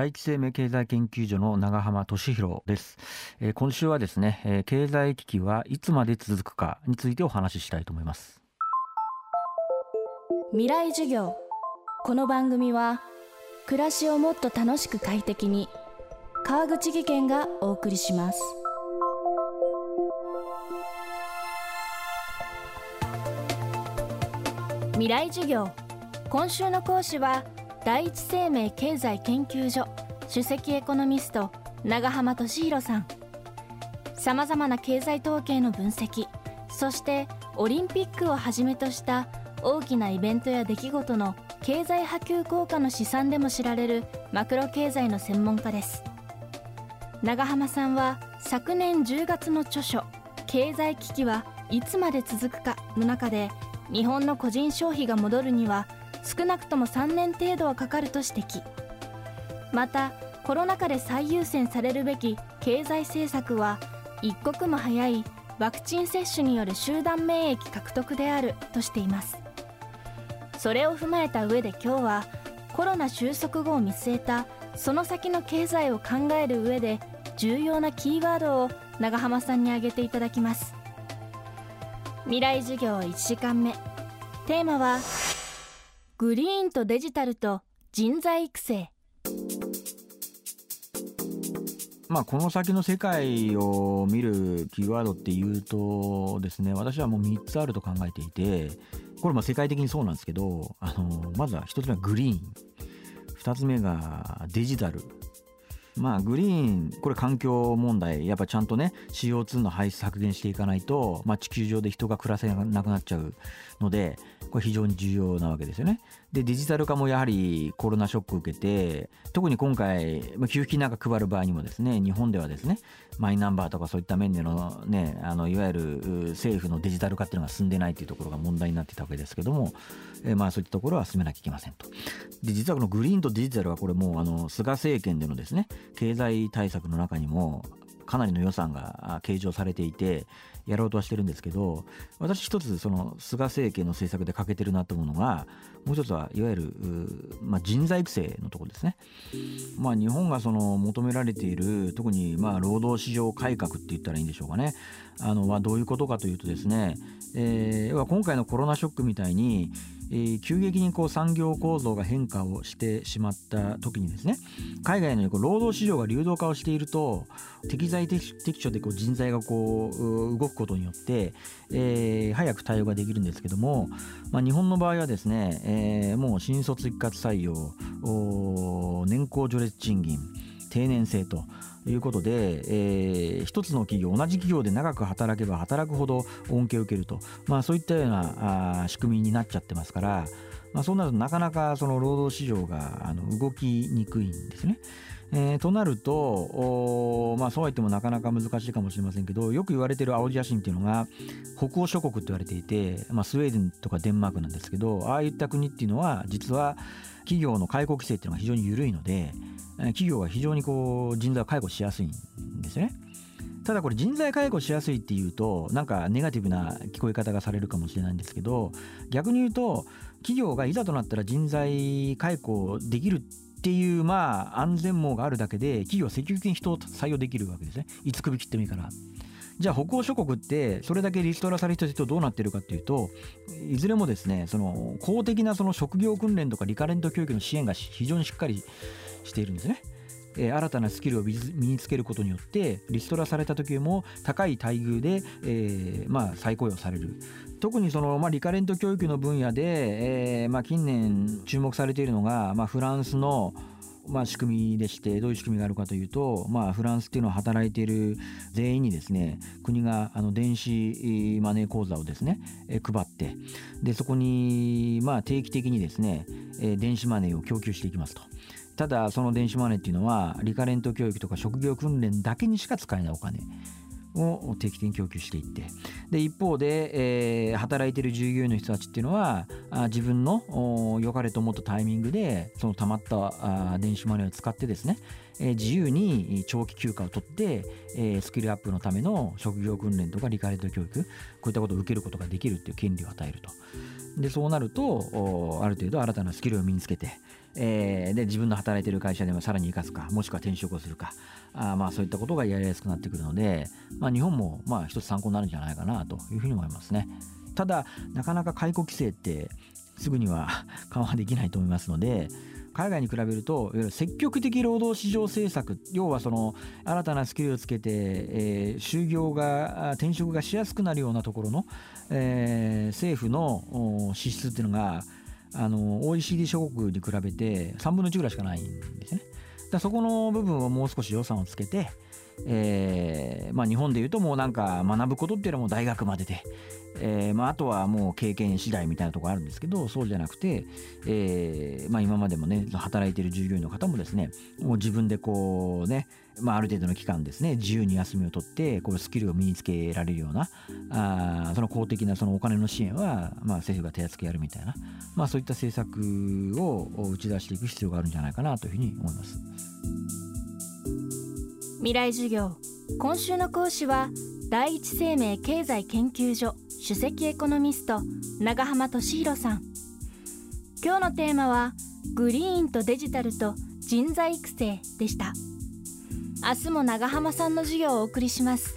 第一生命経済研究所の長浜俊弘です、えー、今週はですね、えー、経済危機はいつまで続くかについてお話ししたいと思います。未来授業。この番組は暮らしをもっと楽しく快適に川口義賢がお送りします。未来授業。今週の講師は第一生命経済研究所首席エコノミスト長浜俊弘さん。さまざまな経済統計の分析そしてオリンピックをはじめとした大きなイベントや出来事の経済波及効果の試算でも知られるマクロ経済の専門家です。長浜さんは昨年10月の著書「経済危機はいつまで続くか」の中で日本の個人消費が戻るには少なくとも3年程度はかかると指摘。またコロナ禍で最優先されるべき経済政策は一刻も早いワクチン接種による集団免疫獲得であるとしています。それを踏まえた上で今日はコロナ収束後を見据えたその先の経済を考える上で重要なキーワードを長浜さんに挙げていただきます。未来授業1時間目。テーマはグリーンとデジタルと人材育成。まあ、この先の世界を見るキーワードっていうとですね私はもう3つあると考えていてこれま世界的にそうなんですけどあのまずは1つ目はグリーン。2つ目がデジタル。まあグリーンこれ環境問題やっぱちゃんとね CO2 の排出削減していかないと、まあ、地球上で人が暮らせなくなっちゃうのでこれ非常に重要なわけですよね。でデジタル化もやはりコロナショックを受けて特に今回まあ給付金なんか配る場合にもですね日本ではですねマイナンバーとかそういった面でのねあのいわゆる政府のデジタル化っていうのが進んでないっていうところが問題になってたわけですけども、えまあそういったところは進めなきゃいけませんと。で実はこのグリーンとデジタルはこれもうあの菅政権でのですね経済対策の中にもかなりの予算が計上されていてやろうとはしてるんですけど私一つその菅政権の政策で欠けてるなと思うのがもう一つはいわゆる、まあ、人材育成のところですね。まあ、日本がその求められている特にまあ労働市場改革って言ったらいいんでしょうかねあの、まあ、どういうことかというとですね、えー、今回のコロナショックみたいにえー、急激にこう産業構造が変化をしてしまった時にですね海外のこう労働市場が流動化をしていると適材適所でこう人材がこう動くことによって、えー、早く対応ができるんですけども、まあ、日本の場合はですね、えー、もう新卒一括採用年功序列賃金定年制ということで、えー、一つの企業同じ企業で長く働けば働くほど恩恵を受けると、まあ、そういったようなあ仕組みになっちゃってますから、まあ、そうなるとなかなかその労働市場があの動きにくいんですね。えー、となると、まあ、そうは言ってもなかなか難しいかもしれませんけどよく言われてる青写真っていうのが北欧諸国って言われていて、まあ、スウェーデンとかデンマークなんですけどああいった国っていうのは実は企業の解雇規制っていうのが非常に緩いので企業が非常にこう人材を解雇しやすいんですね。ただこれ人材解雇しやすいっていうとなんかネガティブな聞こえ方がされるかもしれないんですけど逆に言うと企業がいざとなったら人材解雇できるっていうまあ安全網があるだけで企業は積極的に人を採用できるわけですねいつ首切ってもいいからじゃあ北欧諸国ってそれだけリストラされた人どうなってるかっていうといずれもですねその公的なその職業訓練とかリカレント教育の支援が非常にしっかりしているんですね。え、新たなスキルを身につけることによってリストラされた時も高い待遇で、え、まあ、再雇用される特にその、まあ、リカレント教育の分野で、え、まあ、近年注目されているのが、まあ、フランスのまあ、仕組みでしてどういう仕組みがあるかというと、まあ、フランスっていうのは働いている全員にですね国があの電子マネー口座をですねえ配ってでそこにまあ定期的にですね電子マネーを供給していきますと。ただその電子マネーっていうのはリカレント教育とか職業訓練だけにしか使えないお金を定期的に供給していってで一方で、えー、働いてる従業員の人たちっていうのはあ自分の良かれと思ったタイミングでそのたまったあ電子マネーを使ってですね、えー、自由に長期休暇を取って、えー、スキルアップのための職業訓練とかリカレント教育こういったことを受けることができるっていう権利を与えると。でそうなるとある程度新たなスキルを身につけてえー、で自分の働いてる会社でもさらに生かすかもしくは転職をするかあまあそういったことがやりやすくなってくるので、まあ、日本もまあ一つ参考になるんじゃないかなというふうに思いますね。ただなかなか解雇規制ってすぐには 緩和できないと思いますので海外に比べるといわゆる積極的労働市場政策要はその新たなスキルをつけて、えー、就業が転職がしやすくなるようなところの、えー、政府の支出っていうのがあの OECD 諸国に比べて3分の1ぐらいしかないんですね。だそこの部分をもう少し予算をつけて、えーまあ、日本でいうともうなんか学ぶことっていうのはもう大学までで、えーまあ、あとはもう経験次第みたいなところあるんですけどそうじゃなくて、えーまあ、今までもね働いてる従業員の方もですねもう自分でこうね、まあ、ある程度の期間ですね自由に休みを取ってこうスキルを身につけられるようなあその公的なそのお金の支援は、まあ、政府が手厚くやるみたいな、まあ、そういった政策を打ち出していく必要があるんじゃないかなというふうに思います。未来授業今週の講師は第一生命経済研究所首席エコノミスト長浜俊弘さん。今日のテーマはグリーンとデジタルと人材育成でした。明日も長浜さんの授業をお送りします。